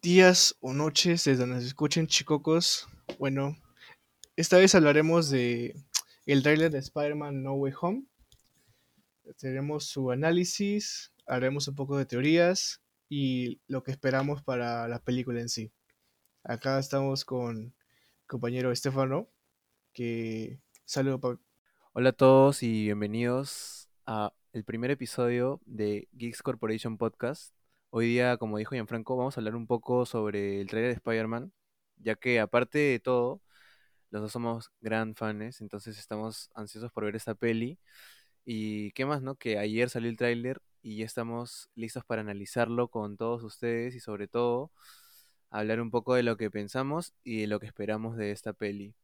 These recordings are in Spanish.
Días o noches desde donde se escuchen chicocos. Bueno, esta vez hablaremos de el tráiler de Spider-Man No Way Home. Tenemos su análisis, haremos un poco de teorías y lo que esperamos para la película en sí. Acá estamos con compañero Estefano, que saludo. Hola a todos y bienvenidos a el primer episodio de Geeks Corporation Podcast. Hoy día, como dijo Gianfranco, vamos a hablar un poco sobre el trailer de Spider-Man, ya que aparte de todo, los dos somos gran fans, entonces estamos ansiosos por ver esta peli. Y qué más, ¿no? Que ayer salió el tráiler y ya estamos listos para analizarlo con todos ustedes y sobre todo hablar un poco de lo que pensamos y de lo que esperamos de esta peli.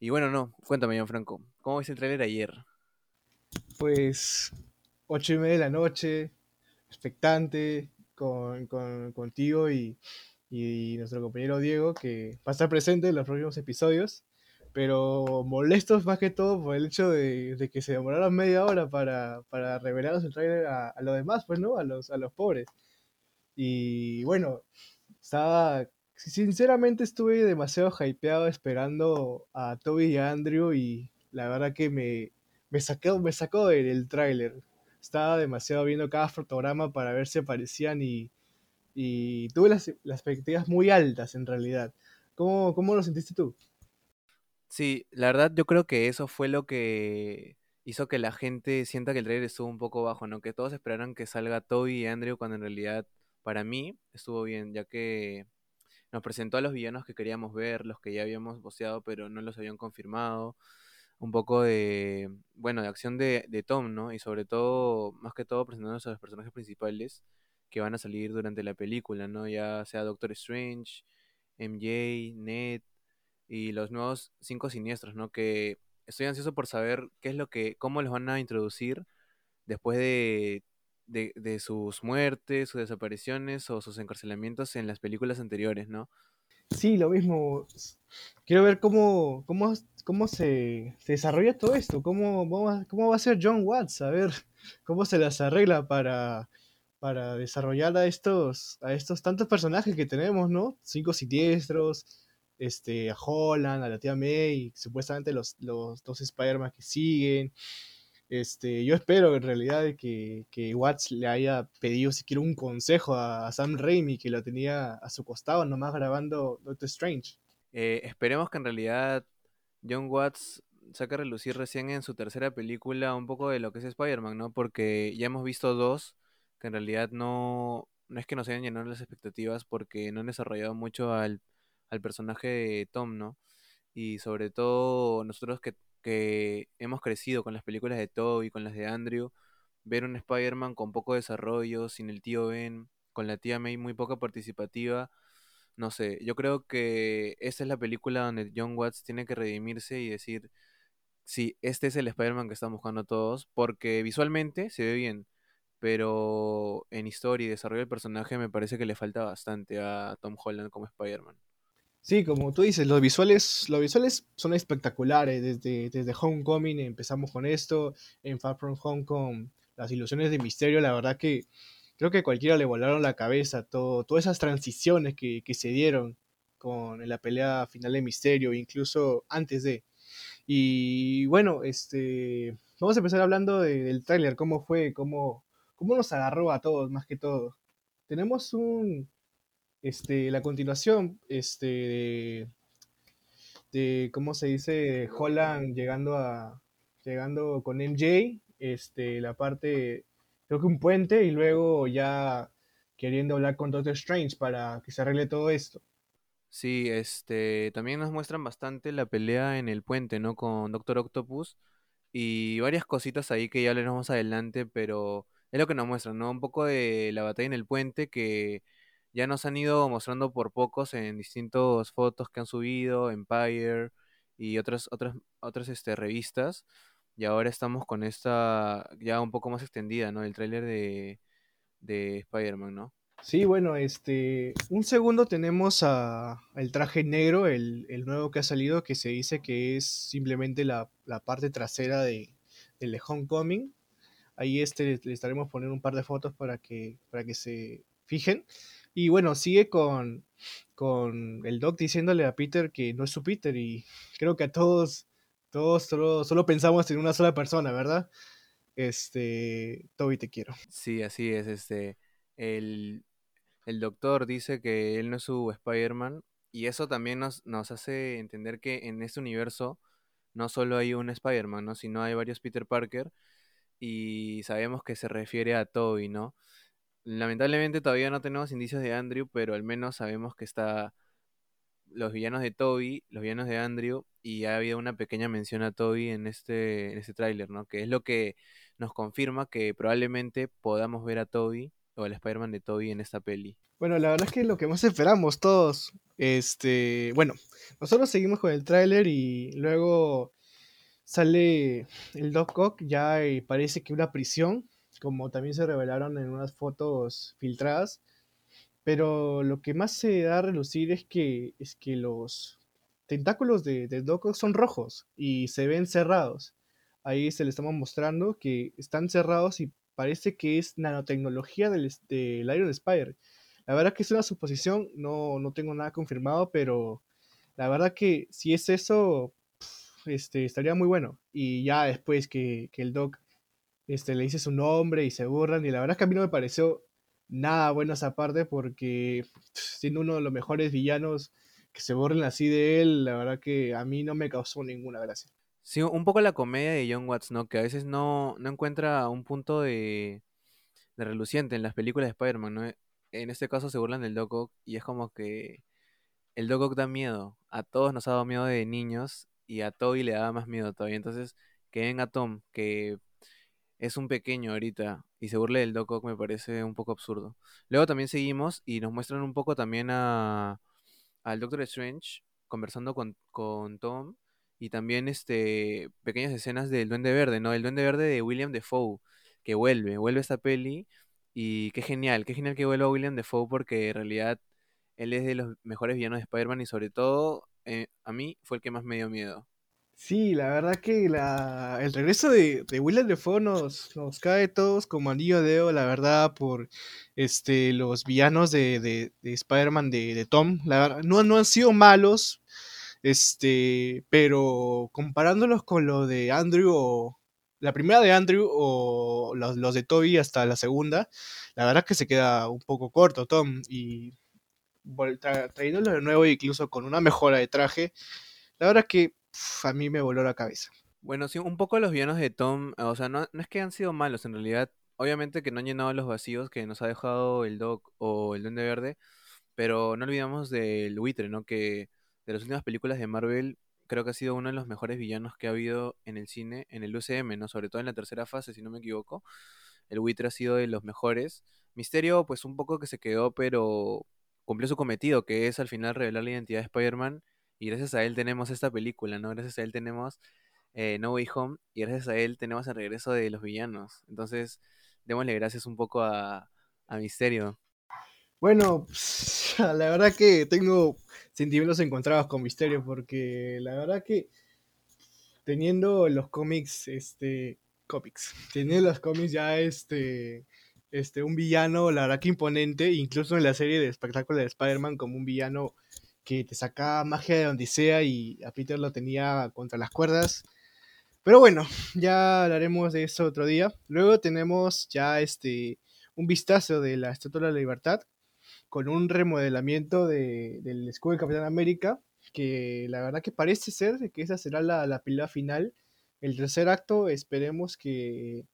Y bueno, no, cuéntame, Gianfranco, ¿cómo viste el tráiler ayer? Pues ocho y media de la noche, expectante, con, contigo y, nuestro compañero Diego, que va a estar presente en los próximos episodios, pero molestos más que todo por el hecho de, que se demoraron media hora para, para revelarnos el trailer a, los demás, pues, ¿no? A los, a los pobres. Y bueno, estaba sinceramente estuve demasiado hypeado esperando a Toby y a Andrew y la verdad que me, me sacó, me sacó del tráiler estaba demasiado viendo cada fotograma para ver si aparecían y, y tuve las, expectativas muy altas en realidad. ¿Cómo, ¿Cómo lo sentiste tú? Sí, la verdad yo creo que eso fue lo que hizo que la gente sienta que el trailer estuvo un poco bajo, ¿no? Que todos esperaran que salga Toby y Andrew cuando en realidad para mí estuvo bien, ya que nos presentó a los villanos que queríamos ver, los que ya habíamos voceado pero no los habían confirmado un poco de, bueno, de acción de, de, Tom, ¿no? Y sobre todo, más que todo, presentándonos a los personajes principales que van a salir durante la película, ¿no? Ya sea Doctor Strange, MJ, Ned y los nuevos cinco siniestros, ¿no? Que estoy ansioso por saber qué es lo que, cómo los van a introducir después de, de, de sus muertes, sus desapariciones o sus encarcelamientos en las películas anteriores, ¿no? Sí, lo mismo. Quiero ver cómo, cómo, cómo se, desarrolla todo esto, cómo, cómo, va a ser John Watts, a ver cómo se las arregla para, para desarrollar a estos, a estos tantos personajes que tenemos, ¿no? Cinco siniestros, este, a Holland, a la tía May, supuestamente los, los dos Spider-Man que siguen. Este, yo espero en realidad que, que Watts le haya pedido siquiera un consejo a, Sam Raimi, que lo tenía a su costado nomás grabando Doctor Strange. Eh, esperemos que en realidad John Watts saque a relucir recién en su tercera película un poco de lo que es Spider-Man, ¿no? Porque ya hemos visto dos que en realidad no, no es que nos hayan llenado las expectativas porque no han desarrollado mucho al, al personaje de Tom, ¿no? Y sobre todo nosotros que que hemos crecido con las películas de Toby, con las de Andrew, ver un Spider-Man con poco desarrollo, sin el tío Ben, con la tía May muy poca participativa, no sé, yo creo que esta es la película donde John Watts tiene que redimirse y decir, sí, este es el Spider-Man que estamos buscando todos, porque visualmente se ve bien, pero en historia y desarrollo del personaje me parece que le falta bastante a Tom Holland como Spider-Man. Sí, como tú dices, los visuales, los visuales son espectaculares. Desde, desde Homecoming empezamos con esto, en Far From Home con las ilusiones de misterio, la verdad que creo que cualquiera le volaron la cabeza, todo, todas esas transiciones que, se dieron con la pelea final de misterio, incluso antes de. Y bueno, este vamos a empezar hablando del tráiler, cómo fue, cómo, cómo nos agarró a todos, más que todo. Tenemos un, este, la continuación este, de, ¿cómo se dice? Holland llegando a llegando con MJ, este, la parte, creo que un puente y luego ya queriendo hablar con Doctor Strange para que se arregle todo esto. Sí, este, también nos muestran bastante la pelea en el puente, ¿no? Con Doctor Octopus y varias cositas ahí que ya le más adelante, pero es lo que nos muestran, ¿no? Un poco de la batalla en el puente que ya nos han ido mostrando por pocos en distintas fotos que han subido, Empire y otras, otras, otras este, revistas. Y ahora estamos con esta ya un poco más extendida, ¿no? El tráiler de, de Spider-Man, ¿no? Sí, bueno, este, un segundo tenemos a, el traje negro, el, el, nuevo que ha salido, que se dice que es simplemente la, la parte trasera de, del de Homecoming. Ahí este le estaremos poniendo un par de fotos para que, para que se fijen. Y bueno, sigue con, con el Doc diciéndole a Peter que no es su Peter y creo que a todos, todos solo, solo pensamos en una sola persona, ¿verdad? Este, Toby, te quiero. Sí, así es, este, el, el doctor dice que él no es su Spider-Man y eso también nos, nos hace entender que en este universo no solo hay un Spider-Man, ¿no? Sino hay varios Peter Parker y sabemos que se refiere a Toby, ¿no? Lamentablemente todavía no tenemos indicios de Andrew, pero al menos sabemos que está los villanos de Toby, los villanos de Andrew, y ha habido una pequeña mención a Toby en este, en este tráiler, ¿no? Que es lo que nos confirma que probablemente podamos ver a Toby o al Spider-Man de Toby en esta peli. Bueno, la verdad es que lo que más esperamos todos, este, bueno, nosotros seguimos con el tráiler y luego sale el Doc Ock ya y parece que una prisión, como también se revelaron en unas fotos filtradas. Pero lo que más se da a relucir es que, es que los tentáculos de, de Doc son rojos y se ven cerrados. Ahí se le estamos mostrando que están cerrados y parece que es nanotecnología del, del Iron Spider. La verdad que es una suposición, no, no tengo nada confirmado, pero la verdad que si es eso, este, estaría muy bueno. Y ya después que, que el Doc este, le dice su nombre y se burlan. Y la verdad es que a mí no me pareció nada bueno esa parte porque siendo uno de los mejores villanos que se borren así de él, la verdad que a mí no me causó ninguna gracia. Sí, un poco la comedia de John Watts, ¿no? Que a veces no, no encuentra un punto de, de reluciente en las películas de Spider-Man, ¿no? En este caso se burlan del Doc Ock y es como que el Doc Ock da miedo. A todos nos ha dado miedo de niños y a Toby le daba más miedo todavía. Entonces, que venga Tom, que es un pequeño ahorita, y se burle del Doc Ock me parece un poco absurdo. Luego también seguimos y nos muestran un poco también a al Doctor Strange conversando con, con Tom y también este pequeñas escenas del Duende Verde, ¿no? El Duende Verde de William Defoe, que vuelve, vuelve esta peli y qué genial, qué genial que vuelva William Defoe porque en realidad él es de los mejores villanos de Spider-Man y sobre todo eh, a mí fue el que más me dio miedo. Sí, la verdad que la, el regreso de, de Willem Dafoe nos, nos cae todos como anillo de dedo, la verdad, por este, los villanos de, de, de Spider-Man de, de Tom. La verdad, no, no han sido malos, este, pero comparándolos con lo de Andrew o la primera de Andrew o los, los de Toby hasta la segunda, la verdad que se queda un poco corto Tom y tra- trayéndolo de nuevo incluso con una mejora de traje, la verdad que a mí me voló la cabeza. Bueno, sí, un poco los villanos de Tom, o sea, no, no es que han sido malos en realidad. Obviamente que no han llenado los vacíos que nos ha dejado el Doc o el Duende Verde, pero no olvidamos del buitre, ¿no? Que de las últimas películas de Marvel creo que ha sido uno de los mejores villanos que ha habido en el cine, en el UCM, ¿no? Sobre todo en la tercera fase, si no me equivoco. El buitre ha sido de los mejores. Misterio, pues un poco que se quedó, pero cumplió su cometido, que es al final revelar la identidad de Spider-Man. Y gracias a él tenemos esta película, ¿no? Gracias a él tenemos eh, No Way Home y gracias a él tenemos el regreso de los villanos. Entonces, démosle gracias un poco a, a Misterio. Bueno, la verdad que tengo sentimientos encontrados con Misterio porque la verdad que teniendo los cómics, este, cómics, teniendo los cómics ya este, este, un villano, la verdad que imponente, incluso en la serie de espectáculo de Spider-Man como un villano que te sacaba magia de donde sea y a Peter lo tenía contra las cuerdas. Pero bueno, ya hablaremos de eso otro día. Luego tenemos ya este un vistazo de la Estatua de la Libertad con un remodelamiento de, del escudo del Capitán América, que la verdad que parece ser que esa será la, la pelea final. El tercer acto esperemos que,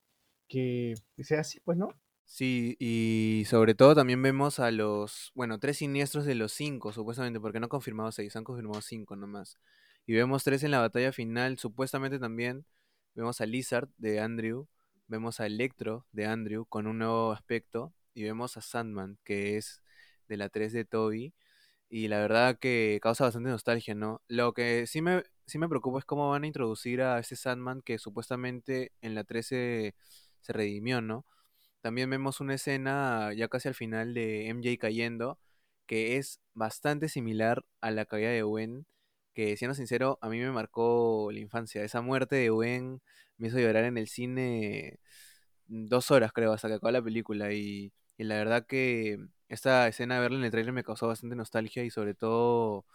que sea así, pues, ¿no? Sí, y sobre todo también vemos a los, bueno, tres siniestros de los cinco, supuestamente, porque no han confirmado seis, han confirmado cinco nomás. Y vemos tres en la batalla final, supuestamente también. Vemos a Lizard de Andrew, vemos a Electro de Andrew con un nuevo aspecto, y vemos a Sandman, que es de la 3 de Toby. Y la verdad que causa bastante nostalgia, ¿no? Lo que sí me, sí me preocupa es cómo van a introducir a ese Sandman que supuestamente en la 13 se redimió, ¿no? También vemos una escena ya casi al final de MJ cayendo, que es bastante similar a la caída de Gwen, que siendo sincero, a mí me marcó la infancia. Esa muerte de Gwen me hizo llorar en el cine dos horas, creo, hasta que acabó la película. Y, y la verdad que esta escena verla en el trailer me causó bastante nostalgia y sobre todo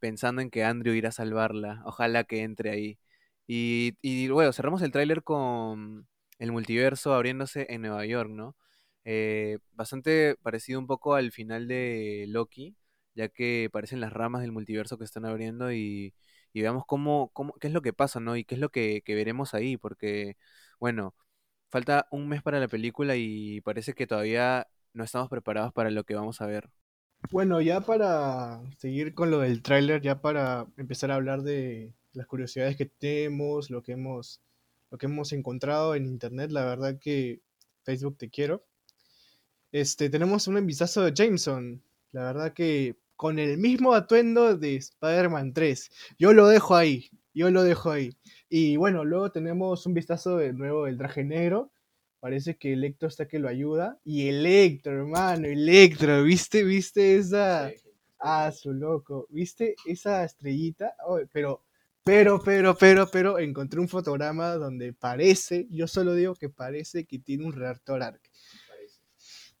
pensando en que Andrew irá a salvarla. Ojalá que entre ahí. Y, y bueno, cerramos el tráiler con el multiverso abriéndose en Nueva York, ¿no? Eh, bastante parecido un poco al final de Loki, ya que parecen las ramas del multiverso que están abriendo y, y veamos cómo, cómo, qué es lo que pasa, ¿no? Y qué es lo que, que veremos ahí, porque, bueno, falta un mes para la película y parece que todavía no estamos preparados para lo que vamos a ver. Bueno, ya para seguir con lo del tráiler, ya para empezar a hablar de las curiosidades que tenemos, lo que hemos, lo que hemos encontrado en internet, la verdad que Facebook te quiero. Este, tenemos un vistazo de Jameson, la verdad que con el mismo atuendo de Spider-Man 3. Yo lo dejo ahí, yo lo dejo ahí. Y bueno, luego tenemos un vistazo de nuevo del traje negro, Parece que Electro está que lo ayuda. Y Electro, hermano, Electro, ¿viste? ¿Viste esa? Ah, su loco. ¿Viste esa estrellita? pero, pero, pero, pero, pero, encontré un fotograma donde parece, yo solo digo que parece que tiene un reactor ARC.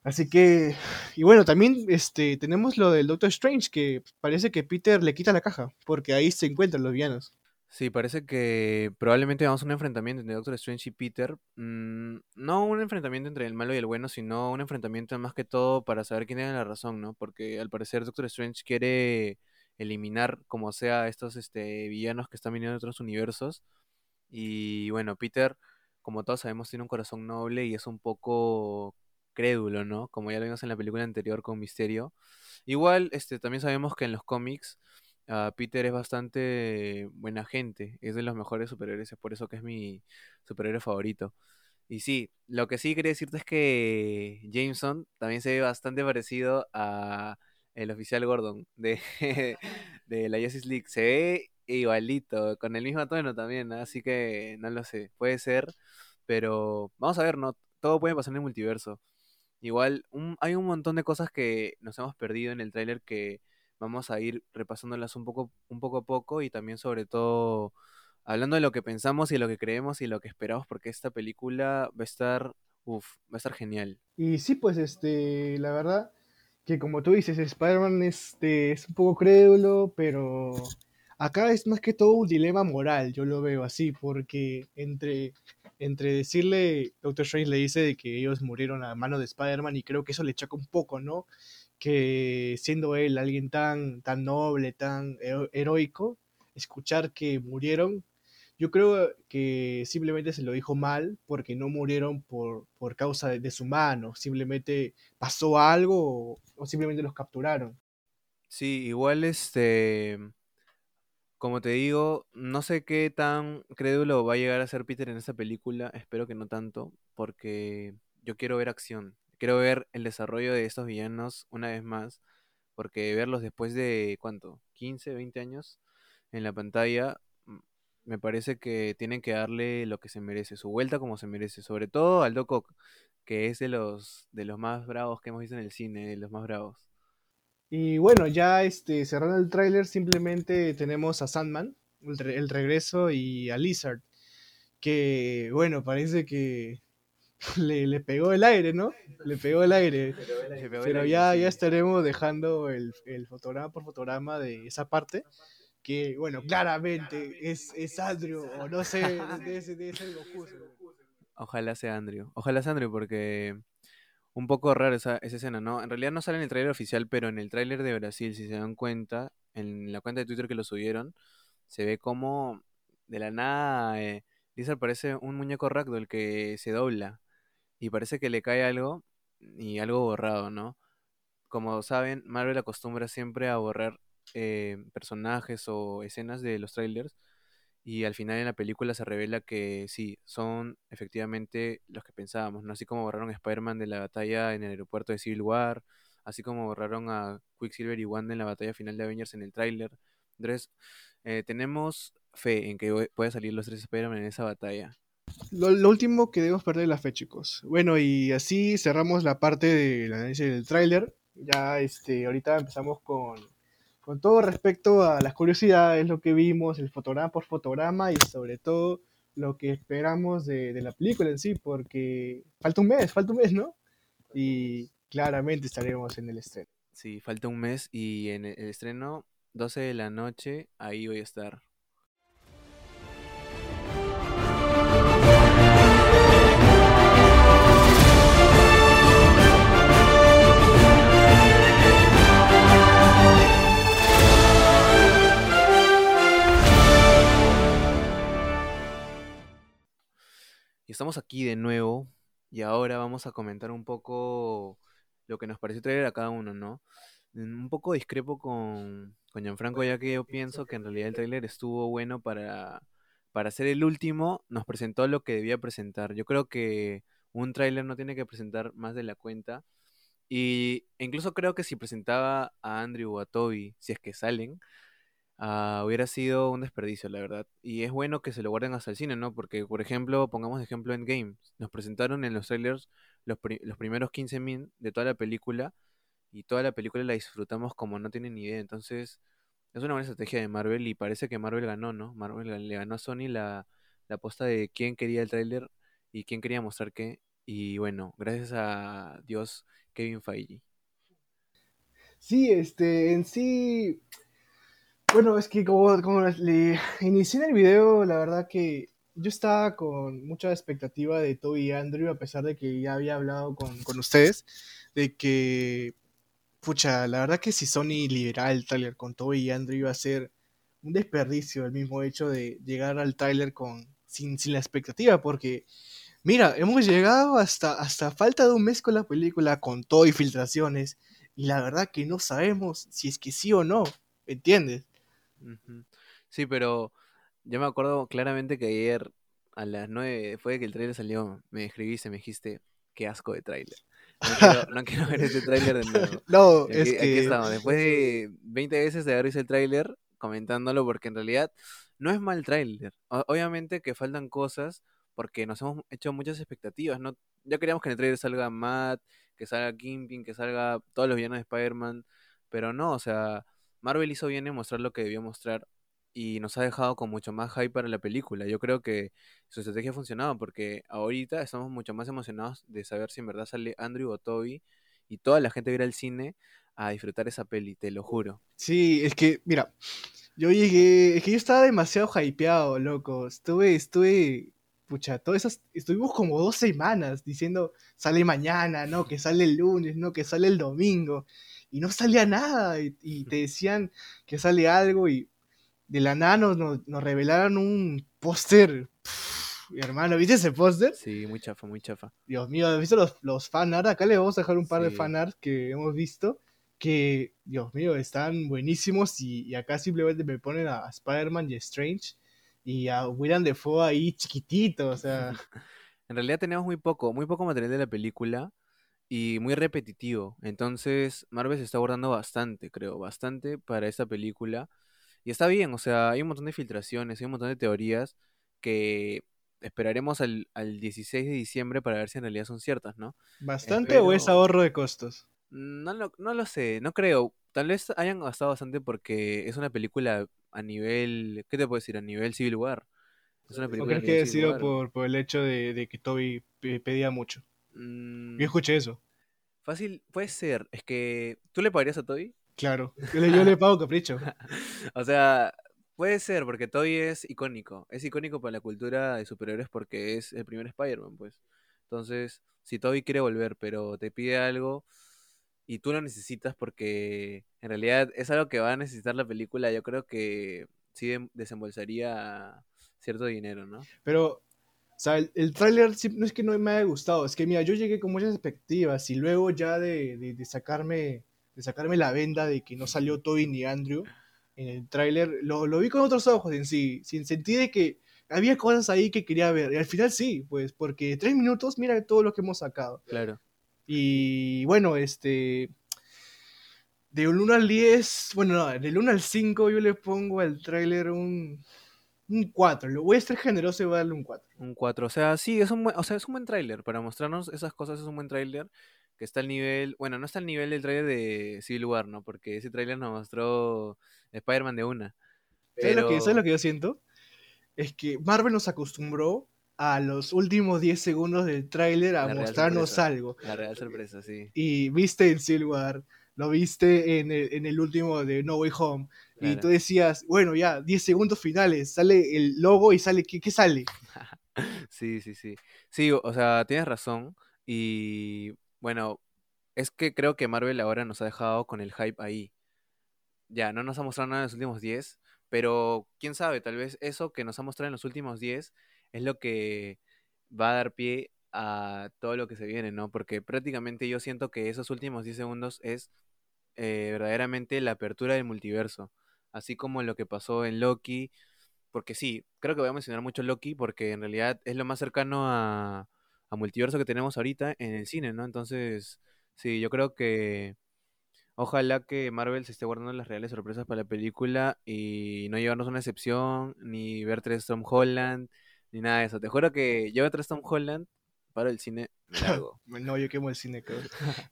Así que, y bueno, también este, tenemos lo del Doctor Strange, que parece que Peter le quita la caja, porque ahí se encuentran los villanos. Sí, parece que probablemente vamos a un enfrentamiento entre Doctor Strange y Peter. Mm, no un enfrentamiento entre el malo y el bueno, sino un enfrentamiento más que todo para saber quién tiene la razón, ¿no? Porque al parecer Doctor Strange quiere eliminar como sea estos este, villanos que están viniendo de otros universos. Y bueno, Peter, como todos sabemos, tiene un corazón noble y es un poco crédulo, ¿no? Como ya lo vimos en la película anterior con Misterio. Igual, este, también sabemos que en los cómics Ah, Peter es bastante buena gente, es de los mejores superhéroes, es por eso que es mi superhéroe favorito. Y sí, lo que sí quería decirte es que Jameson también se ve bastante parecido a el oficial Gordon de, de la Justice League. Se ve igualito, con el mismo tono también, así que no lo sé, puede ser, pero vamos a ver, ¿no? Todo puede pasar en el multiverso. Igual, hay un montón de cosas que nos hemos perdido en el tráiler que vamos a ir repasándolas un poco, un poco a poco y también sobre todo hablando de lo que pensamos y lo que creemos y lo que esperamos porque esta película va a estar, uf, va a estar genial. Y sí, pues este, la verdad que como tú dices, Spider-Man este, es un poco crédulo, pero acá es más que todo un dilema moral, yo lo veo así, porque entre, entre decirle, Doctor Strange le dice de que ellos murieron a mano de Spider-Man y creo que eso le choca un poco, ¿no? que siendo él alguien tan, tan noble, tan heroico, escuchar que murieron, yo creo que simplemente se lo dijo mal porque no murieron por, por causa de, su mano, simplemente pasó algo o, simplemente los capturaron. Sí, igual este, como te digo, no sé qué tan crédulo va a llegar a ser Peter en esta película, espero que no tanto, porque yo quiero ver acción, quiero ver el desarrollo de estos villanos una vez más, porque verlos después de, ¿cuánto? 15, 20 años en la pantalla, me parece que tienen que darle lo que se merece, su vuelta como se merece, sobre todo al Doc Ock, que es de los, de los más bravos que hemos visto en el cine, de los más bravos. Y bueno, ya este, cerrando el tráiler, simplemente tenemos a Sandman, el regreso, y a Lizard, que bueno, parece que le, le, pegó el aire, ¿no? Le pegó el aire. Pero ya, ya estaremos dejando el, el, fotograma por fotograma de esa parte. Que, bueno, claramente es, es Andrew, o no sé, debe ser, Goku. Ojalá sea Andrew. Ojalá sea Andrew, porque un poco raro esa, esa, escena, ¿no? En realidad no sale en el tráiler oficial, pero en el tráiler de Brasil, si se dan cuenta, en la cuenta de Twitter que lo subieron, se ve como de la nada eh, Lizard parece un muñeco ragdoll que se dobla y parece que le cae algo y algo borrado, ¿no? Como saben, Marvel acostumbra siempre a borrar eh, personajes o escenas de los trailers y al final en la película se revela que sí, son efectivamente los que pensábamos, ¿no? Así como borraron a Spider-Man de la batalla en el aeropuerto de Civil War, así como borraron a Quicksilver y Wanda en la batalla final de Avengers en el tráiler. Entonces, eh, tenemos fe en que puede salir los tres Spider-Man en esa batalla. Lo, último que debemos perder la fe, chicos. Bueno, y así cerramos la parte del análisis del tráiler. Ya este, ahorita empezamos con, con todo respecto a las curiosidades, lo que vimos, el fotograma por fotograma y sobre todo lo que esperamos de, de la película en sí, porque falta un mes, falta un mes, ¿no? Y, claramente estaremos en el estreno. Sí, falta un mes y en el estreno, 12 de la noche, ahí voy a estar. Y estamos aquí de nuevo y ahora vamos a comentar un poco lo que nos pareció traer a cada uno, ¿no? Un poco discrepo con, con Gianfranco, ya que yo pienso que en realidad el tráiler estuvo bueno para, para ser el último, nos presentó lo que debía presentar. Yo creo que un tráiler no tiene que presentar más de la cuenta. Y incluso creo que si presentaba a Andrew o a Toby, si es que salen, ah, hubiera sido un desperdicio, la verdad. Y es bueno que se lo guarden hasta el cine, ¿no? Porque, por ejemplo, pongamos de ejemplo Endgame. Nos presentaron en los trailers los, los primeros 15 min de toda la película y toda la película la disfrutamos como no tienen ni idea. Entonces, es una buena estrategia de Marvel y parece que Marvel ganó, ¿no? Marvel le ganó a Sony la, la aposta de quién quería el tráiler y quién quería mostrar qué. Y bueno, gracias a Dios, Kevin Feige. Sí, este, en sí, bueno, es que como, como le inicié en el video, la verdad que yo estaba con mucha expectativa de Toby y Andrew, a pesar de que ya había hablado con, con ustedes, de que, pucha, la verdad que si Sony liberara el tráiler con Toby y Andrew iba a ser un desperdicio el mismo hecho de llegar al tráiler con, sin, sin la expectativa, porque, mira, hemos llegado hasta, hasta falta de un mes con la película, con todo y filtraciones, y la verdad que no sabemos si es que sí o no, ¿entiendes? Sí, pero yo me acuerdo claramente que ayer a las 9, después de que el tráiler salió, me escribiste, me dijiste, qué asco de tráiler. No quiero, no quiero ver este tráiler de nuevo. No, es aquí, aquí que... estamos, después de 20 veces de haber visto el tráiler, comentándolo, porque en realidad no es mal tráiler. Obviamente que faltan cosas, porque nos hemos hecho muchas expectativas, ¿no? Ya queríamos que en el tráiler salga Matt, que salga Kingpin, que salga todos los villanos de Spider-Man, pero no, o sea, Marvel hizo bien en mostrar lo que debió mostrar y nos ha dejado con mucho más hype para la película. Yo creo que su estrategia ha funcionado, porque ahorita estamos mucho más emocionados de saber si en verdad sale Andrew o Toby y toda la gente va a ir al cine a disfrutar esa peli, te lo juro. Sí, es que, mira, yo llegué, es que yo estaba demasiado hypeado, loco. Estuve, estuve, pucha, todas esas, estuvimos como dos semanas diciendo, sale mañana, no, que sale el lunes, no, que sale el domingo. Y no salía nada, y, y te decían que sale algo, y de la nada nos, nos, nos revelaron un póster. Hermano, ¿viste ese póster? Sí, muy chafa, muy chafa. Dios mío, ¿has visto los, los fanart? Acá le vamos a dejar un par de Sí. fanart que hemos visto. Que, Dios mío, están buenísimos. Y, y acá simplemente me ponen a, a Spider-Man y a Strange. Y a William Defoe ahí chiquitito. O sea, En realidad tenemos muy poco, muy poco material de la película y muy repetitivo. Entonces, Marvel se está abordando bastante, creo, bastante para esta película. Y está bien, o sea, hay un montón de filtraciones, hay un montón de teorías que esperaremos al, al 16 de diciembre para ver si en realidad son ciertas, ¿no? ¿bastante o es ahorro de costos? No lo, no lo sé, no creo. Tal vez hayan gastado bastante porque es una película a nivel, ¿qué te puedo decir? A nivel Civil War. Es una ¿O película crees que ha sido por, por el hecho de, de que Toby pe- pedía mucho? Mm, Yo escuché eso. Fácil, puede ser. Es que, ¿tú le pagarías a Toby? Claro. Yo le, yo le pago capricho. O sea, puede ser, porque Toby es icónico. Es icónico para la cultura de superhéroes porque es el primer Spider-Man, pues. Entonces, si Toby quiere volver, pero te pide algo y tú lo necesitas porque en realidad es algo que va a necesitar la película, yo creo que sí desembolsaría cierto dinero, ¿no? Pero, o sea, el, el tráiler no es que no me haya gustado, es que mira, yo llegué con muchas expectativas y luego ya de, de- de sacarme, de sacarme la venda de que no salió Toby ni Andrew en el tráiler, lo, lo vi con otros ojos en sí, sin sentido de que había cosas ahí que quería ver. Y al final sí, pues, porque tres minutos, mira todo lo que hemos sacado. Claro. Y bueno, este. De un 1 al 10, bueno, no, del 1 al 5 yo le pongo al tráiler un, un 4. Lo voy a ser generoso y voy a darle un 4. Un 4. O sea, sí, es un buen, o sea, es un buen tráiler. Para mostrarnos esas cosas es un buen tráiler. Que está al nivel. Bueno, no está al nivel del tráiler de Civil War, ¿no? Porque ese tráiler nos mostró Spider-Man de una. ¿Sabes, lo que, Pero. ¿Sabes lo que yo siento? Es que Marvel nos acostumbró a los últimos 10 segundos del tráiler a La mostrarnos sorpresa. algo. La real sorpresa, sí. Y viste en Civil War, lo viste en el, en el último de No Way Home. Y tú decías, bueno, ya, 10 segundos finales, sale el logo y sale, ¿qué, qué sale? Sí, sí, sí. Sí, o sea, tienes razón. Y bueno, es que creo que Marvel ahora nos ha dejado con el hype ahí. Ya, no nos ha mostrado nada en los últimos 10, pero quién sabe, tal vez eso que nos ha mostrado en los últimos 10 es lo que va a dar pie a todo lo que se viene, ¿no? Porque prácticamente yo siento que esos últimos 10 segundos es eh, verdaderamente la apertura del multiverso, así como lo que pasó en Loki, porque sí, creo que voy a mencionar mucho Loki porque en realidad es lo más cercano a, multiverso que tenemos ahorita en el cine, ¿no? Entonces, sí, yo creo que ojalá que Marvel se esté guardando las reales sorpresas para la película y no llevarnos una excepción, ni ver tres Tom Holland, ni nada de eso. Te juro que yo veo tres Tom Holland, paro el cine, largo. No, yo quemo el cine, cabrón.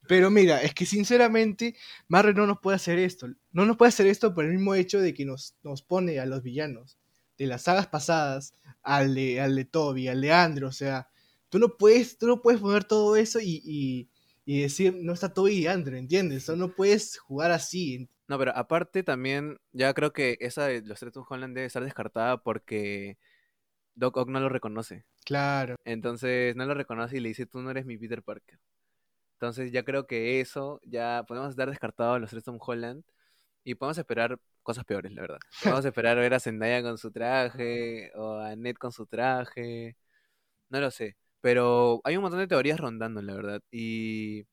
Pero mira, es que sinceramente Marvel no nos puede hacer esto. No nos puede hacer esto por el mismo hecho de que nos, nos pone a los villanos de las sagas pasadas, al de, al de Toby, al de Andrew, o sea, tú no puedes, tú no puedes poner todo eso y, y, y decir, no está Toby y Andrew, ¿entiendes? O no puedes jugar así. No, pero aparte también, ya creo que esa de los tres Tom Holland debe estar descartada porque Doc Ock no lo reconoce. Claro. Entonces no lo reconoce y le dice, tú no eres mi Peter Parker. Entonces ya creo que eso, ya podemos estar descartados los tres Tom Holland y podemos esperar cosas peores, la verdad. Podemos esperar ver a Zendaya con su traje o a Ned con su traje. No lo sé. Pero hay un montón de teorías rondando, la verdad. Y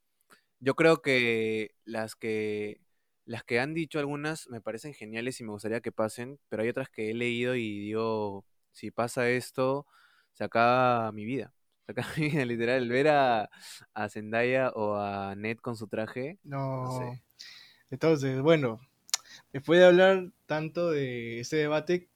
yo creo que las que las que han dicho algunas me parecen geniales y me gustaría que pasen, pero hay otras que he leído y digo, si pasa esto, se acaba mi vida. Se acaba mi vida, literal. Ver a, a Zendaya o a Ned con su traje, No. no sé. Entonces, bueno, después de hablar tanto de ese debate,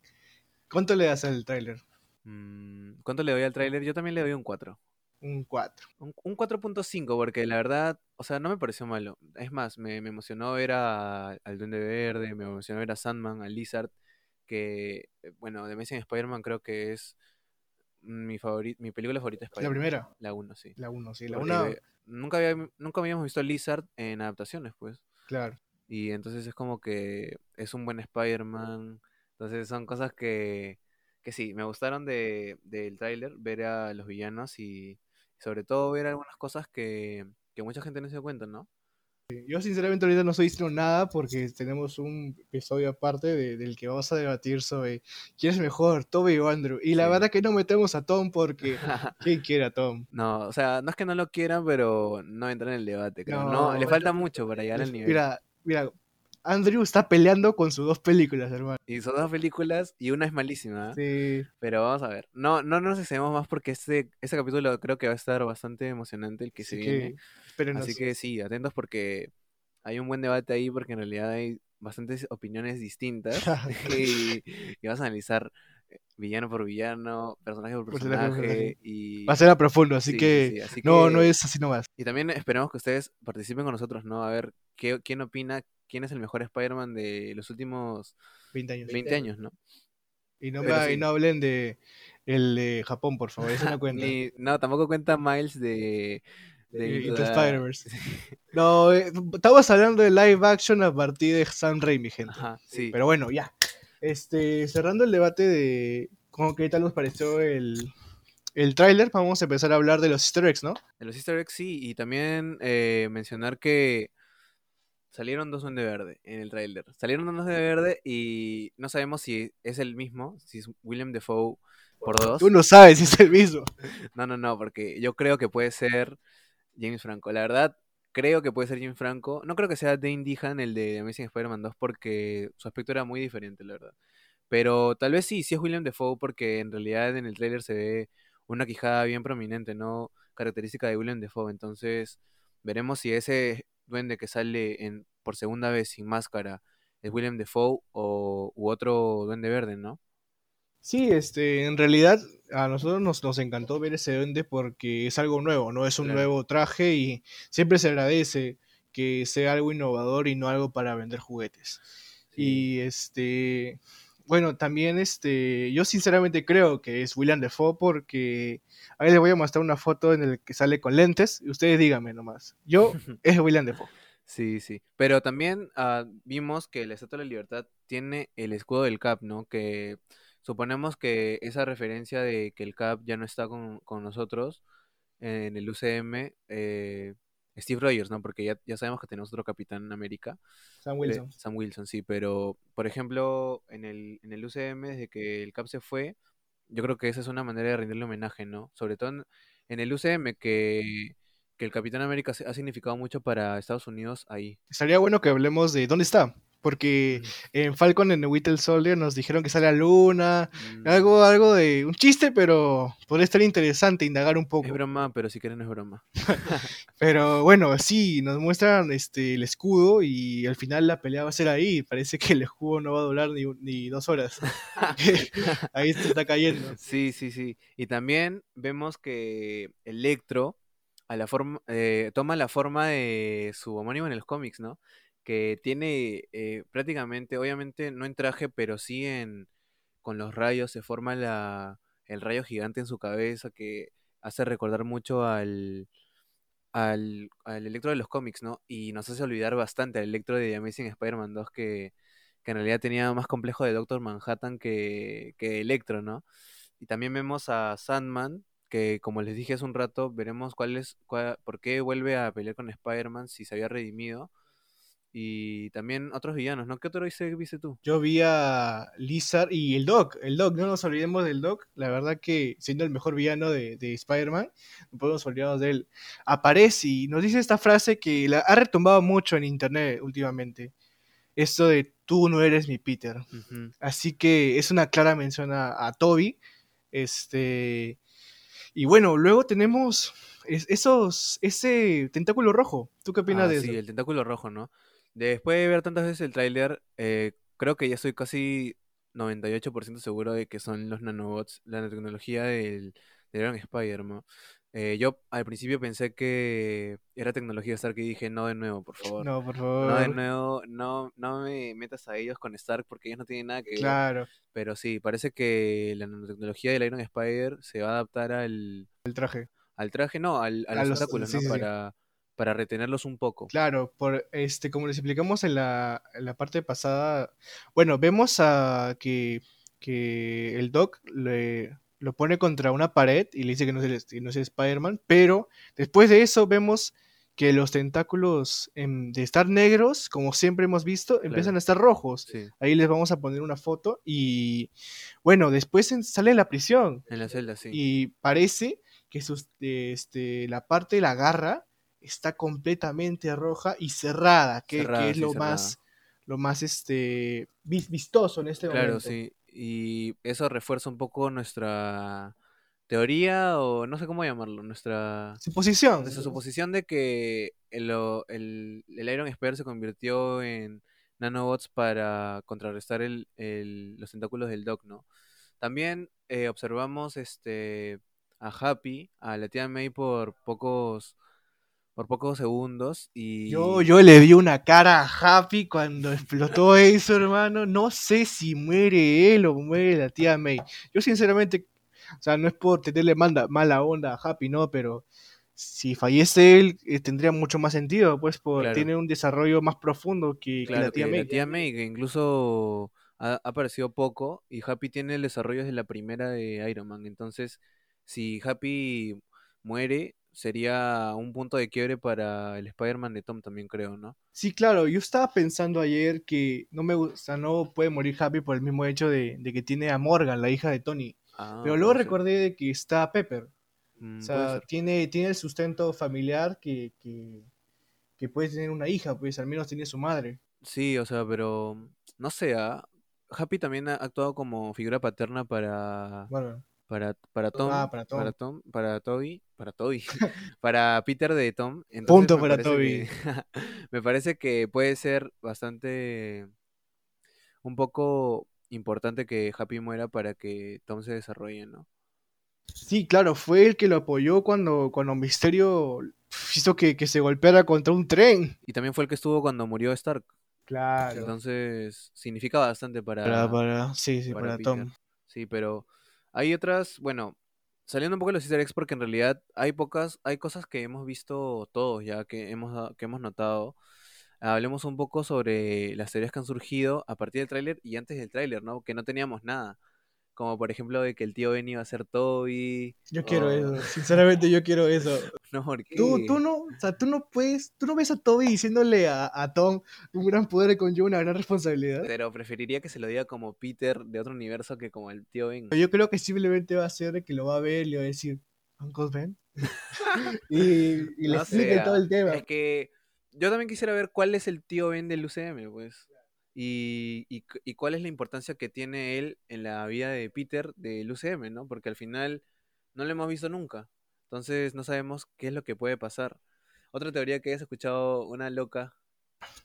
¿cuánto le das al tráiler? Mm, ¿Cuánto le doy al tráiler? Yo también le doy un 4. Un 4. Un, un 4.5 porque la verdad, o sea, no me pareció malo. Es más, me, me emocionó ver a, al Duende Verde, me emocionó ver a Sandman, a Lizard, que, eh, bueno, de Amazing Spider-Man creo que es mi favorita, mi película favorita La Spider-Man. primera. La 1, sí. La 1, sí. La Porque 1, ve- nunca, había, nunca habíamos visto a Lizard en adaptaciones, pues. claro. Y entonces es como que es un buen Spider-Man. Entonces son cosas que, que sí, me gustaron de, del tráiler, ver a los villanos y sobre todo ver algunas cosas que, que mucha gente no se cuenta, ¿no? Yo sinceramente ahorita no estoy diciendo nada porque tenemos un episodio aparte de- del que vamos a debatir sobre quién es mejor, Toby o Andrew. Y la Sí. verdad que no metemos a Tom porque ¿quién quiere a Tom? No, o sea, no es que no lo quieran, pero no entra en el debate, creo. No, No, le falta mucho para llegar al nivel. Mira, mira, Andrew está peleando con sus dos películas, hermano. Y son dos películas y una es malísima, ¿eh? Sí, Pero vamos a ver. No, no nos excedemos más porque este, este capítulo creo que va a estar bastante emocionante el que se viene. espérenos. Así que sí, atentos porque hay un buen debate ahí porque en realidad hay bastantes opiniones distintas y, y vas a analizar villano por villano, personaje por Personaje y... Va a ser a profundo, así sí, que sí, así no, que- no es así nomás. Y también esperamos que ustedes participen con nosotros, ¿no? A ver qué, quién opina, quién es el mejor Spider-Man de los últimos 20 años. 20 años, ¿no? Y no, Pero me- y sí. no hablen de el de Japón, por favor, eso no cuenta. Ni- no, tampoco cuenta Miles de... de Into Spider-Verse. No, eh, estamos hablando de live action a partir de Sam Raimi, gente. Ajá, sí. Pero bueno, ya. Este, cerrando el debate de cómo qué tal nos pareció el, el tráiler, vamos a empezar a hablar de los easter eggs, ¿no? De los Easter eggs, sí, y también eh, mencionar que salieron dos Duende Verde en el tráiler. Salieron dos Duende Verde y no sabemos si es el mismo, si es William Defoe por dos. Tú no sabes si es el mismo. No, no, no, porque yo creo que puede ser James Franco. La verdad, creo que puede ser James Franco. No creo que sea Dane Dehan el de Amazing Spider-Man 2 porque su aspecto era muy diferente, la verdad. Pero tal vez sí, sí es William Defoe porque en realidad en el tráiler se ve una quijada bien prominente, ¿no? Característica de William Defoe. Entonces, veremos si ese duende que sale en, por segunda vez sin máscara es William Defoe o u otro duende verde, ¿no? Sí, este, en realidad a nosotros nos, nos encantó ver ese duende porque es algo nuevo, no es un Claro. nuevo traje y siempre se agradece que sea algo innovador y no algo para vender juguetes. Y este, bueno, también este, yo sinceramente creo que es William Defoe porque ahí les voy a mostrar una foto en el que sale con lentes y ustedes díganme nomás. Yo es William Defoe. Sí, sí. Pero también ah, vimos que el Estatua de la Libertad tiene el escudo del Cap, ¿no? Que suponemos que esa referencia de que el Cap ya no está con, con nosotros en el UCM, eh, Steve Rogers, ¿no? Porque ya, ya sabemos que tenemos otro Capitán América. Sam Wilson. Sam Wilson, sí, pero por ejemplo, en el, en el UCM, desde que el Cap se fue, yo creo que esa es una manera de rendirle homenaje, ¿no? Sobre todo en, en el UCM, que que el Capitán América ha significado mucho para Estados Unidos ahí. Estaría bueno que hablemos de dónde está. Porque en Falcon en The Whittle Soldier nos dijeron que sale a Luna. Mm. Algo, algo de un chiste, pero podría estar interesante indagar un poco. Es broma, pero si quieren es broma. pero bueno, sí, nos muestran este el escudo y al final la pelea va a ser ahí. Parece que el escudo no va a durar ni, ni dos horas. ahí se está cayendo. Sí, sí, sí. Y también vemos que Electro a la forma, eh, toma la forma de su homónimo en los cómics, ¿no? Que tiene eh, prácticamente, obviamente no en traje, pero sí en con los rayos se forma la, el rayo gigante en su cabeza que hace recordar mucho al, al, al Electro de los cómics, ¿no? Y nos hace olvidar bastante al Electro de The Amazing Spider-Man 2 que, que en realidad tenía más complejo de Doctor Manhattan que, que Electro, ¿no? Y también vemos a Sandman, que como les dije hace un rato, veremos cuál es, por qué vuelve a pelear con Spider-Man si se había redimido. Y también otros villanos, ¿no? ¿Qué otro viste, viste tú? Yo vi a Lizard y el Doc. El Doc, no nos olvidemos del Doc. La verdad que siendo el mejor villano de, de Spider-Man, no podemos olvidarnos de él. Aparece y nos dice esta frase que la ha retumbado mucho en internet últimamente. Esto de tú no eres mi Peter. Así que es una clara mención a, a Toby. Este y bueno, luego tenemos esos, ese tentáculo rojo. ¿Tú qué opinas ah, de sí, eso? Sí, el tentáculo rojo, ¿no? Después de ver tantas veces el tráiler, eh, creo que ya estoy casi 98% seguro de que son los nanobots, la nanotecnología del, del Iron Spider. Eh, yo al principio pensé que era tecnología Stark y dije, no de nuevo, por favor. No, por favor. No de nuevo, no, no me metas a ellos con Stark porque ellos no tienen nada que ver. Claro. Pero sí, parece que la nanotecnología del Iron Spider se va a adaptar al... El traje. Al traje, no, al, a, los, obstáculos, ¿no? para, para retenerlos un poco. Claro, por este, como les explicamos en la, en la parte pasada, bueno, vemos a que, que el Doc le lo pone contra una pared y le dice que no es, no es Spider-Man, pero después de eso vemos que los tentáculos de estar negros, como siempre hemos visto, empiezan a estar rojos. Ahí les vamos a poner una foto y bueno, después sale en la prisión. En la celda, sí. Y parece que sus, este, la parte de la garra está completamente roja y cerrada, que, es lo más lo más este vistoso en este momento. Claro, sí y eso refuerza un poco nuestra teoría o no sé cómo llamarlo, nuestra suposición. Nuestra suposición de que el, el, el Iron Spider se convirtió en nanobots para contrarrestar el, los tentáculos del Doc, ¿no? También eh, observamos este a Happy, a la tía May por pocos por pocos segundos y... Yo, yo le vi una cara a Happy cuando explotó eso, hermano. No sé si muere él o muere la tía May. Yo sinceramente, o sea, no es por tenerle manda, mala onda a Happy, ¿no? Pero si fallece él, eh, tendría mucho más sentido, pues por, tiene un desarrollo más profundo que, la tía May. La tía May, que incluso ha, aparecido poco, y Happy tiene el desarrollo desde la primera de Iron Man. Entonces, si Happy muere, sería un punto de quiebre para el Spider-Man de Tom también creo, ¿no? Sí, claro, yo estaba pensando ayer que no me gusta, no puede morir Happy por el mismo hecho de, que tiene a Morgan, la hija de Tony. Ah, Pero luego recordé de que está Pepper. Mm, o sea, tiene, tiene el sustento familiar que, que, puede tener una hija, pues al menos tiene su madre. Sí, o sea, pero no sé, ¿ah? Happy también ha actuado como figura paterna para, bueno para, para Tom, ah, para, Tom. para Tom, para Toby, para Toby, para Peter de Tom. Punto para Toby. me parece que puede ser bastante un poco importante que Happy muera para que Tom se desarrolle, ¿no? Sí, claro, fue el que lo apoyó cuando, cuando Misterio hizo que, que se golpeara contra un tren. Y también fue el que estuvo cuando murió Stark. Claro. Entonces, significa bastante para, Para, para, sí, sí, para. Tom. Sí, pero hay otras, bueno, saliendo un poco de los easter eggs porque en realidad hay pocas, hay cosas que hemos visto todos ya, que hemos, que hemos notado. Hablemos un poco sobre las teorías que han surgido a partir del tráiler y antes del tráiler, ¿no? Que no teníamos nada. Como por ejemplo de que el tío Ben iba a ser Toby. Yo quiero eso, sinceramente yo quiero eso. No, ¿por qué? Tú, tú no, o sea, tú no puedes, tú no ves a Toby diciéndole a, a Tom un gran poder conlleva una gran responsabilidad. Pero preferiría que se lo diga como Peter de otro universo que como el tío Ben. Yo creo que simplemente va a ser que lo va a ver y le va a decir, Uncle Ben. y, y le No explique sé, todo el tema. Es que yo también quisiera ver cuál es el tío Ben del UCM, pues. Y, y, y cuál es la importancia que tiene él en la vida de Peter del UCM, ¿no? Porque al final no lo hemos visto nunca. Entonces no sabemos qué es lo que puede pasar. Otra teoría que hayas escuchado, una loca.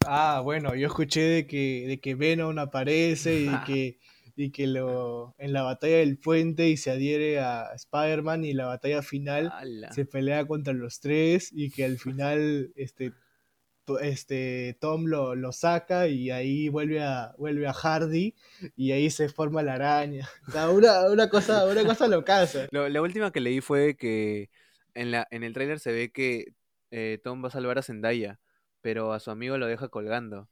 Ah, bueno, yo escuché de que, de que Venom aparece y que, y que lo, en la batalla del puente y se adhiere a Spider-Man y la batalla final se pelea contra los tres y que al final este, este Tom lo, lo saca y ahí vuelve a, vuelve a Hardy y ahí se forma la araña. O sea, una, una cosa, una cosa locaza. Lo- la última que leí fue que en, la, en el tráiler se ve que eh, Tom va a salvar a Zendaya, pero a su amigo lo deja colgando.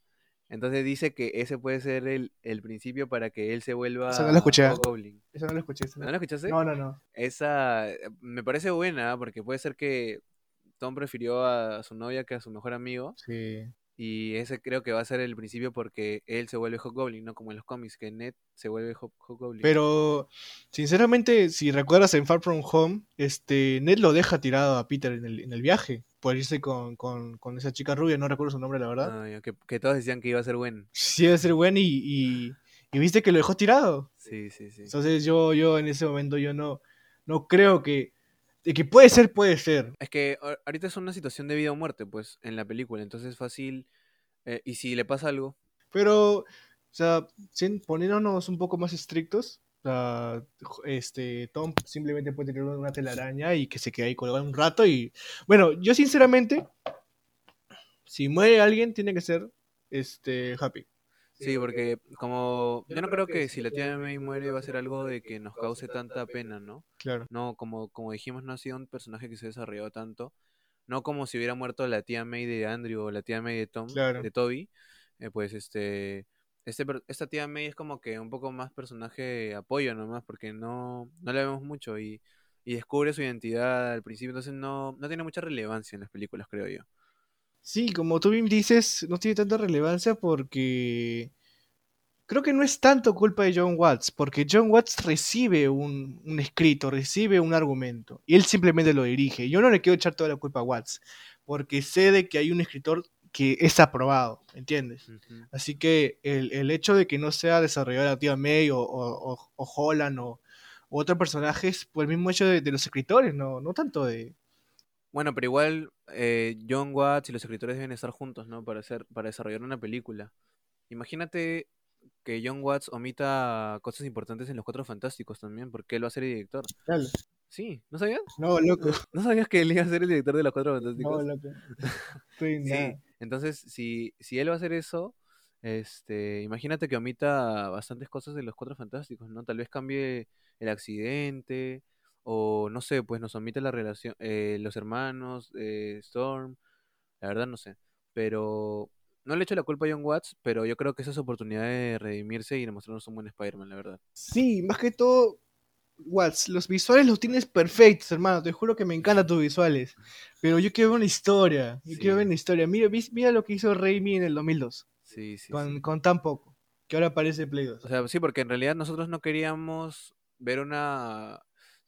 Entonces dice que ese puede ser el, el principio para que él se vuelva Eso no lo escuché. Hobgoblin. Eso no lo escuché. eso no- ¿No lo escuchaste? No, no, no. Esa eh, me parece buena porque puede ser que Tom prefirió a su novia que a su mejor amigo Sí. y ese creo que va a ser el principio porque él se vuelve Hobgoblin, no como en los cómics que Ned se vuelve Hob- Hobgoblin. Pero, sinceramente, si recuerdas en Far From Home, este, Ned lo deja tirado a Peter en el, en el viaje por irse con, con, con esa chica rubia, no recuerdo su nombre, la verdad. Ah, que, que todos decían que iba a ser buen. Sí, debe ser bueno y, y, y viste que lo dejó tirado. Sí, sí, sí. Entonces yo, yo en ese momento yo no, no creo que... De que puede ser, puede ser. Es que ahorita es una situación de vida o muerte, pues, en la película, entonces es fácil. eh, y si le pasa algo, Pero, o sea, sin- poniéndonos un poco más estrictos, o sea, jo- este, Tom simplemente puede tener una telaraña y que se quede ahí colgado un rato y... Bueno, yo sinceramente, si muere alguien, tiene que ser este, Happy. Sí, porque como yo no creo que si la tía May muere va a ser algo de que nos cause tanta pena, ¿no? Claro. No, como, como dijimos, no ha sido un personaje que se ha desarrollado tanto. No como si hubiera muerto la tía May de Andrew o la tía May de Tom, Claro. de Toby. eh, pues este, este, per- esta tía May es como que un poco más personaje apoyo nomás, porque no, no la vemos mucho y, y descubre su identidad al principio, entonces no, no tiene mucha relevancia en las películas, creo yo. Sí, como tú bien dices, no tiene tanta relevancia porque creo que no es tanto culpa de John Watts, porque John Watts recibe un, un escrito, recibe un argumento y él simplemente lo dirige. Yo no le quiero echar toda la culpa a Watts, porque sé de que hay un escritor que es aprobado, ¿entiendes? Así que el, el hecho de que no sea desarrollada la tía May o, o, o- o Holland o, o otro personaje es por el mismo hecho de, de los escritores, no, no tanto de... Bueno, pero igual eh, John Watts y los escritores deben estar juntos, ¿no? Para hacer, para desarrollar una película. Imagínate que John Watts omita cosas importantes en Los Cuatro Fantásticos también, porque él va a ser el director. Sí, ¿no sabías? No, loco. ¿No sabías que él iba a ser el director de Los Cuatro Fantásticos? No, loco. Estoy Sí, entonces si, si él va a hacer eso, este, imagínate que omita bastantes cosas de los Cuatro Fantásticos, ¿no? Tal vez cambie el accidente, o no sé, pues nos omite la relación, eh, los hermanos, eh, Storm, la verdad no sé, pero no le echo la culpa a John Watts, pero yo creo que esa es su oportunidad de redimirse y demostrarnos un buen Spider-Man, la verdad. Sí, más que todo, Watts, los visuales los tienes perfectos, hermano. Te juro que me encantan tus visuales. Pero yo quiero ver una historia. Yo quiero ver una historia. Mira, mira lo que hizo Raimi en el 2002. Sí, sí, con, sí. con tan poco. Que ahora aparece Play 2. O sea, sí, porque en realidad nosotros no queríamos ver una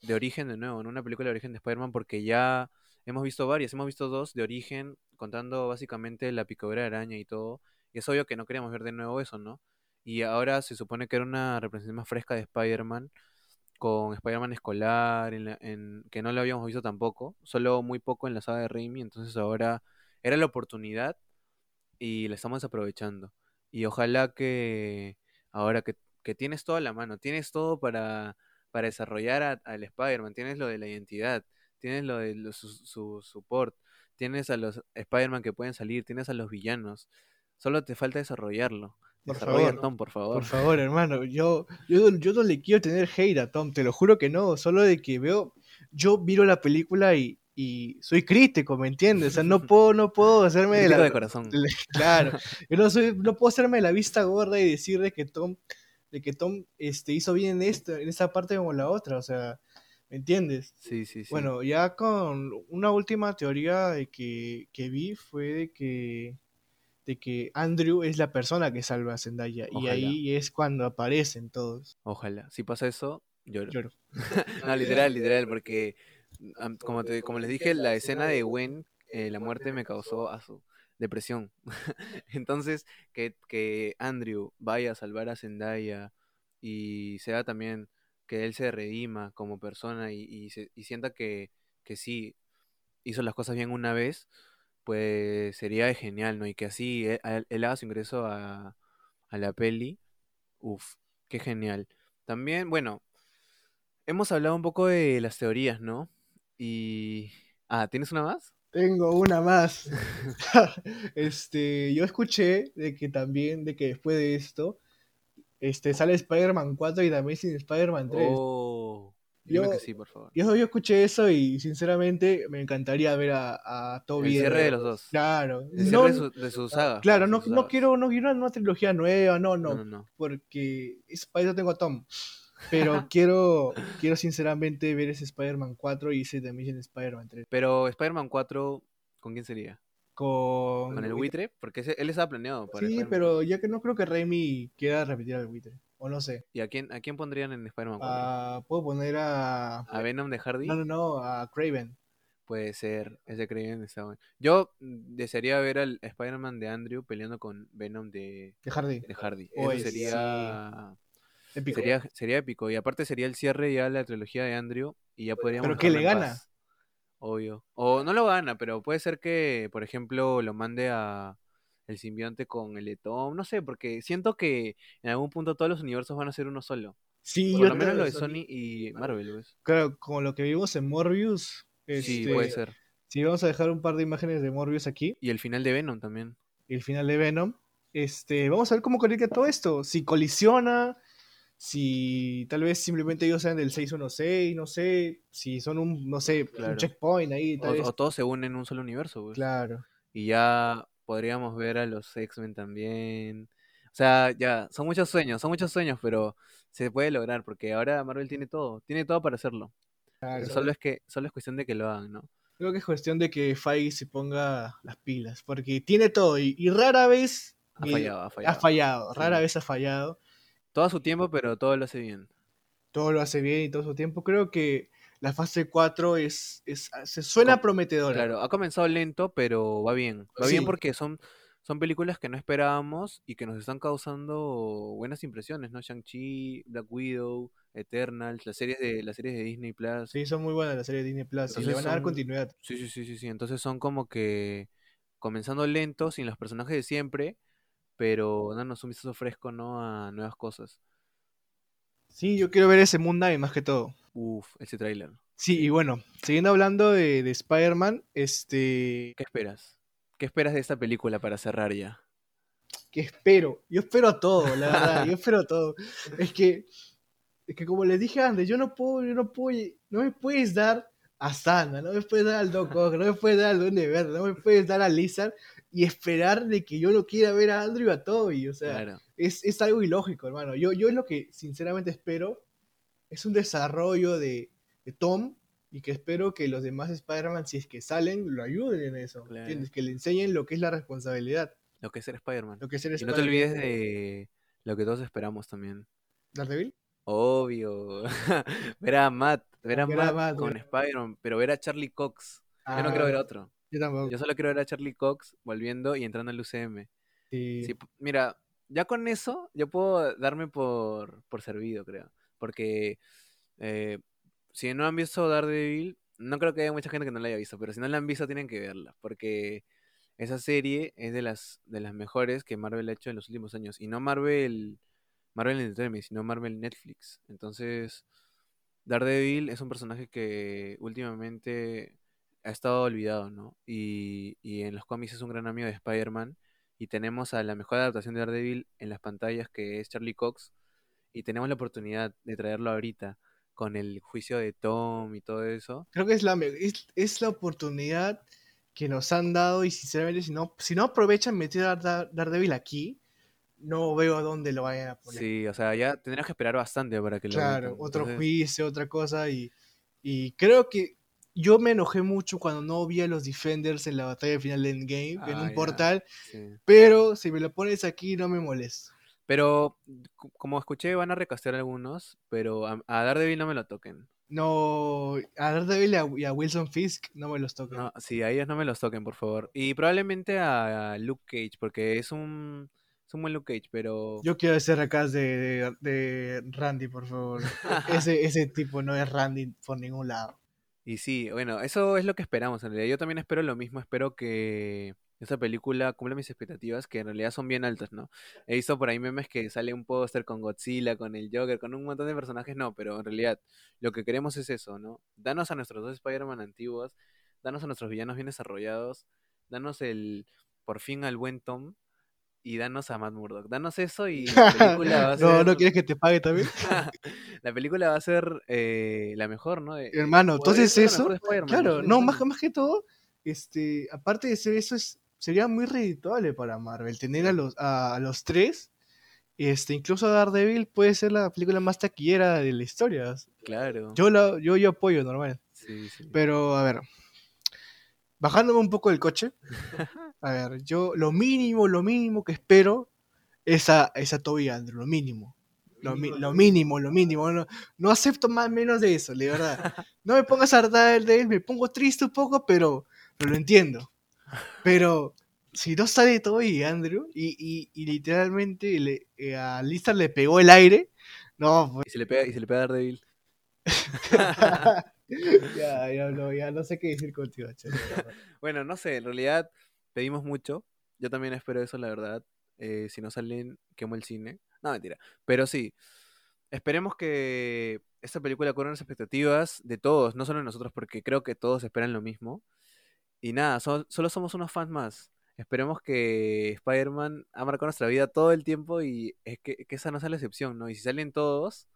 de origen de nuevo, ¿no? Una película de origen de Spider-Man porque ya hemos visto varias, hemos visto dos de origen contando básicamente la picadura de araña y todo. Y es obvio que no queríamos ver de nuevo eso, ¿no? Y ahora se supone que era una representación más fresca de Spider-Man, con Spider-Man escolar, en la- en- que no lo habíamos visto tampoco, solo muy poco en la saga de Raimi, entonces ahora era la oportunidad y la estamos aprovechando. Y ojalá que ahora que, que tienes toda la mano, tienes todo para, para desarrollar a- al Spider-Man, tienes lo de la identidad, tienes lo de lo- su, su support, tienes a los Spider-Man que pueden salir, tienes a los villanos. Solo te falta desarrollarlo. Por Desarrolla favor. Tom, por favor. Por favor, hermano, yo, yo, yo no le quiero tener hate a Tom, te lo juro que no, solo de que veo, yo miro la película y, y soy crítico, ¿me entiendes? O sea, no puedo, no puedo hacerme de la... de corazón. Claro, yo no soy, no puedo hacerme la vista gorda y decir de que Tom, de que Tom este, hizo bien en esto, en esa parte como la otra, o sea, ¿me entiendes? Sí, sí, sí. Bueno, ya con una última teoría de que, que vi fue de que, de que Andrew es la persona que salva a Zendaya y ahí es cuando aparecen todos. Ojalá. Si pasa eso, lloro. Lloro. No, literal, literal, porque como, te, como les dije, la escena de Gwen, eh, la muerte me causó a su depresión. Entonces, que, que Andrew vaya a salvar a Zendaya y sea también que él se redima como persona y, y, se- y sienta que, que sí hizo las cosas bien una vez, pues sería genial, ¿no? Y que así él- él haga su ingreso a, a la peli. Uf, qué genial. También, bueno, hemos hablado un poco de las teorías, ¿no? Y... Ah, ¿tienes una más? Tengo una más. este, yo escuché de que también, de que después de esto, este, sale Spider-Man 4 y The Amazing Spider-Man 3. Oh, dime Yo- que sí, por favor. Yo, yo escuché eso y sinceramente me encantaría ver a, a El Toby. cierre de los dos. Claro. El No- cierre de su, de su saga. Claro, no, no quiero, no quiero una trilogía nueva, no, no, No, no, no. porque es, para eso tengo a Tom. Pero quiero, quiero sinceramente ver ese Spider-Man 4 y ese The Amazing Spider-Man 3. Pero Spider-Man 4, ¿con quién sería? Con, ¿Con el buitre? Porque ese- él estaba planeado para Sí, pero ya que no creo que Raimi quiera repetir al buitre. O no sé. 4. ¿Y a quién, a quién pondrían en Spider-Man 4? Ah, Puedo poner a. ¿A Venom de Hardy? No, no, no, a Craven. Puede ser, ese Craven está bueno. Yo desearía ver al Spider-Man de Andrew peleando con Venom de, De Hardy. de Hardy. Eso sería, Épico. sería, sería épico. Y aparte sería el cierre ya de la trilogía de Andrew y ya podríamos ¿Pero qué dejarlo le gana? paz. Obvio. O no lo gana, pero puede ser que, por ejemplo, lo mande a el simbionte con el de Tom. No sé, porque siento que en algún punto todos los universos van a ser uno solo. Sí, Por lo menos lo de Sony y Marvel, ¿ves? Claro, como lo que vimos en Morbius. Sí, este, puede ser. Sí, vamos a dejar un par de imágenes de Morbius aquí. Y el final de Venom también. Y el final de Venom. Este, vamos a ver cómo conecta todo esto. Si colisiona, si tal vez simplemente ellos sean del 616, no sé. Si son un, no sé, Claro. un checkpoint ahí, O, tal vez. o todos se unen en un solo universo, pues. Claro. Y ya podríamos ver a los X-Men también. O sea, ya, son muchos sueños, son muchos sueños, pero se puede lograr porque ahora Marvel tiene todo, tiene todo para hacerlo. claro. Solo es que, solo es cuestión de que lo hagan, ¿no? Creo que es cuestión de que Feige se ponga las pilas. Porque tiene todo. Y, y rara vez. Ha fallado, ha Ha fallado. fallado. Rara Sí. vez ha fallado. Todo a su tiempo, pero todo lo hace bien. todo lo hace bien y todo su tiempo. Creo que la fase 4 es, es se suena Com- prometedora. Claro, ha comenzado lento, pero va bien. Va bien porque son, son películas que no esperábamos y que nos están causando buenas impresiones, ¿no? Shang-Chi, Black Widow, Eternals, las series de, las series de Disney Plus. Sí, son muy buenas las series de Disney Plus y le van a dar continuidad. Sí, sí, sí, sí, sí. Entonces son como que comenzando lentos, sin los personajes de siempre, pero dándonos un vistazo fresco, ¿no? A nuevas cosas. Sí, yo quiero ver ese Moon Knight más que todo. Uf, ese tráiler. Sí, y bueno, siguiendo hablando de, de Spider-Man, este, ¿Qué esperas? ¿Qué esperas de esta película para cerrar ya? que espero, yo espero todo, la verdad, yo espero todo. Es que, es que como les dije antes, yo no puedo, yo no puedo, no me puedes dar a Sandra, no me puedes dar al Doc Ock, no me puedes dar al Duende Verde, no me puedes dar a Lizard y esperar de que yo no quiera ver a Andrew y a Toby, o sea, Claro. es, es algo ilógico, hermano. Yo, yo lo que sinceramente espero es un desarrollo de, de Tom y que espero que los demás Spider-Man, si es que salen, lo ayuden en eso, Claro. ¿entiendes? Que le enseñen lo que es la responsabilidad, Lo que es ser Spider-Man. lo que es ser Y no te olvides de lo que todos esperamos también. ¿Daredevil? Obvio. ver a Matt, ver a Ver a Matt con Spider-Man, pero ver a Charlie Cox. Yo no quiero ver a otro. Yo tampoco. Yo solo quiero ver a Charlie Cox volviendo y entrando al UCM. Sí. Mira, ya con eso yo puedo darme por, por servido, creo. Porque eh, si no han visto Daredevil, no creo que haya mucha gente que no la haya visto, pero si no la han visto tienen que verla, porque esa serie es de las, de las mejores que Marvel ha hecho en los últimos años. Y no Marvel, Marvel Entertainment, sino Marvel Netflix. Entonces, Daredevil es un personaje que últimamente ha estado olvidado, ¿no? Y, y en los cómics es un gran amigo de Spider-Man. y tenemos a la mejor adaptación de Daredevil en las pantallas que es Charlie Cox y tenemos la oportunidad de traerlo ahorita con el juicio de Tom y todo eso. Creo que es la, es, es la oportunidad que nos han dado y sinceramente si no, si no aprovechan meter a Daredevil aquí, no veo dónde lo vayan a poner. Sí, o sea, ya tendrás que esperar bastante para que lo Claro, otro juicio, otra cosa y, y creo que yo me enojé mucho cuando no vi a los Defenders en la batalla final de Endgame en un ah, portal, pero si me lo pones aquí no me molesta. Pero como escuché van a recastear algunos, pero a, Daredevil no me lo toquen. No, a Daredevil y a, Wilson Fisk no me los toquen. No, sí, a ellos no me los toquen, por favor. Y probablemente a, Luke Cage, porque es un, es un buen Luke Cage, pero... Yo quiero ese recast de, de, Randy, por favor. ese, ese tipo no es Randy por ningún lado. Y sí, bueno, eso es lo que esperamos en realidad. Yo también espero lo mismo, espero que esta película cumple mis expectativas, que en realidad son bien altas, ¿no? He visto por ahí memes que sale un póster con Godzilla, con el Joker, con un montón de personajes, no, pero en realidad lo que queremos es eso, ¿no? Danos a nuestros dos Spider-Man antiguos, danos a nuestros villanos bien desarrollados, danos el, por fin al buen Tom, y danos a Matt Murdock. Danos eso y la película va a ser... no, ¿no quieres que te pague también? la película va a ser eh, la mejor, ¿no? Hermano, entonces eso... Claro, no, más, más que todo, este, aparte de ser eso, es, sería muy redituable para Marvel tener a los, a, los tres. Este, incluso Daredevil puede ser la película más taquillera de la historia. Claro. Yo, la, yo, yo apoyo, normal. Sí, sí. Pero, a ver, bajándome un poco del coche, a ver, yo lo mínimo, lo mínimo que espero es a, es a Toby Andrew, lo mínimo. Lo, mínimo, lo mínimo. No, no, acepto más menos de eso, de verdad. No me pongas a hartar de él, me pongo triste un poco, pero, pero lo entiendo. Pero si no sale Toby Andrew y, y, y literalmente le, eh, a Lisa le pegó el aire, no. Pues... Y se le pega, y se le pega a Daredevil. ya, ya no, ya no sé qué decir contigo, Bueno, no sé, en realidad pedimos mucho. Yo también espero eso, la verdad. Eh, si no salen, quemo el cine. No, mentira. Pero sí, esperemos que esta película corra las expectativas de todos, no solo de nosotros, porque creo que todos esperan lo mismo. Y nada, solo somos unos fans más. Esperemos que Spider-Man ha marcado nuestra vida todo el tiempo y es que, esa no sea la excepción, ¿no? Y si salen todos,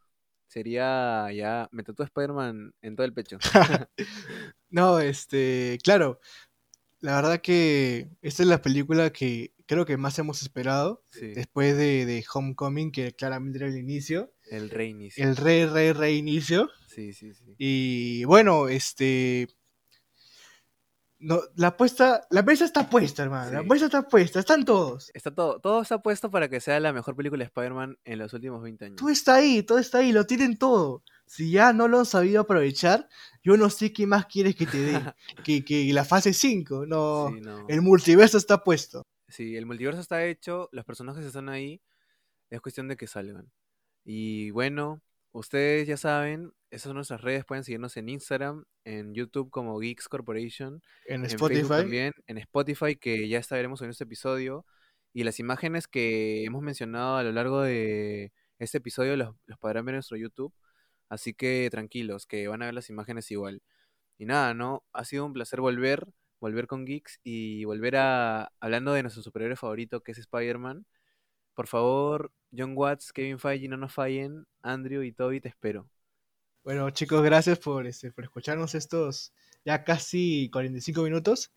sería ya, me a Spider-Man en todo el pecho. no, este, claro, la verdad que esta es la película que creo que más hemos esperado. Después de, Homecoming, que claramente era el inicio. El reinicio. El re, re, reinicio. Sí, sí, sí. Y bueno, este. No, la apuesta, la mesa está puesta, hermano. La mesa está puesta, están todos. Está todo, todo está puesto para que sea la mejor película de Spider-Man en los últimos 20 años. Todo está ahí, todo está ahí, lo tienen todo. Si ya no lo han sabido aprovechar, yo no sé qué más quieres que te dé. que, que, la fase 5, no, El multiverso está puesto. Sí, el multiverso está hecho, los personajes están ahí, es cuestión de que salgan. Y bueno, ustedes ya saben, esas son nuestras redes, pueden seguirnos en Instagram, en YouTube como Geeks Corporation, en, Spotify también, en Spotify que ya estaremos en este episodio y las imágenes que hemos mencionado a lo largo de este episodio los, los podrán ver en nuestro YouTube, así que tranquilos, que van a ver las imágenes igual. Y nada, ¿no? Ha sido un placer volver, volver con Geeks y volver a hablando de nuestro superhéroe favorito que es Spider-Man. Por favor, John Watts, Kevin Feige, no nos fallen. Andrew y Toby, te espero. Bueno, chicos, gracias por, este, por escucharnos estos ya casi 45 minutos.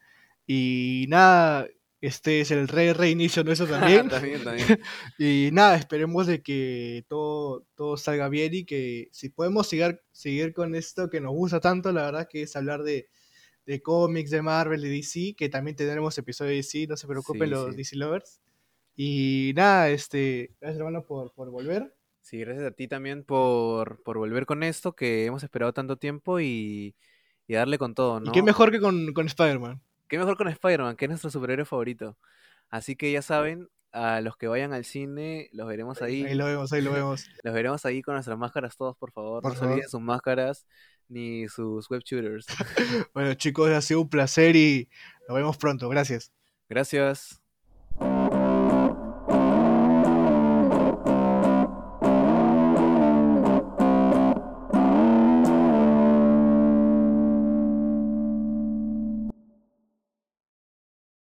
Y nada, este es el re reinicio nuestro también. también, también. y nada, esperemos de que todo, todo salga bien y que si podemos seguir, seguir con esto que nos gusta tanto, la verdad que es hablar de, de cómics, de Marvel, de DC, que también tendremos episodio de DC, no se preocupen los DC Lovers. Y nada, este, gracias hermano por, por volver. Sí, gracias a ti también por, por volver con esto que hemos esperado tanto tiempo y, y darle con todo, ¿no? Y qué mejor que con, con Spider-Man. Qué mejor con Spider-Man, que es nuestro superhéroe favorito. Así que ya saben, a los que vayan al cine, los veremos ahí. Ahí lo vemos, ahí lo vemos. Los veremos ahí con nuestras máscaras todos, por favor. no se olviden sus máscaras ni sus web shooters. bueno, chicos, ha sido un placer y nos vemos pronto. Gracias. Gracias.